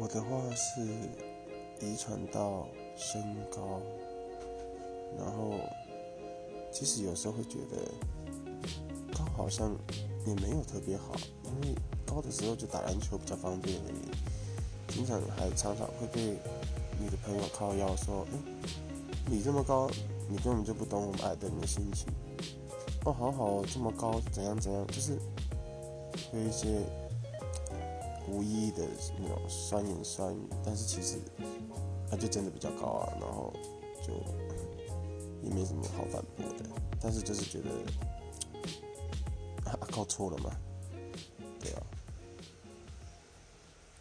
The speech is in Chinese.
我的话是遗传到身高，然后其实有时候会觉得高好像也没有特别好，因为高的时候就打篮球比较方便而已，经常还常常会被你的朋友靠腰说，哎，你这么高，你根本就不懂我们矮的人的心情。哦，好好，这么高，怎样怎样，就是有一些。无意义的那种酸言酸语，但是其实他就真的比较高啊，然后就也没什么好反驳的，但是就是觉得啊，搞错了嘛，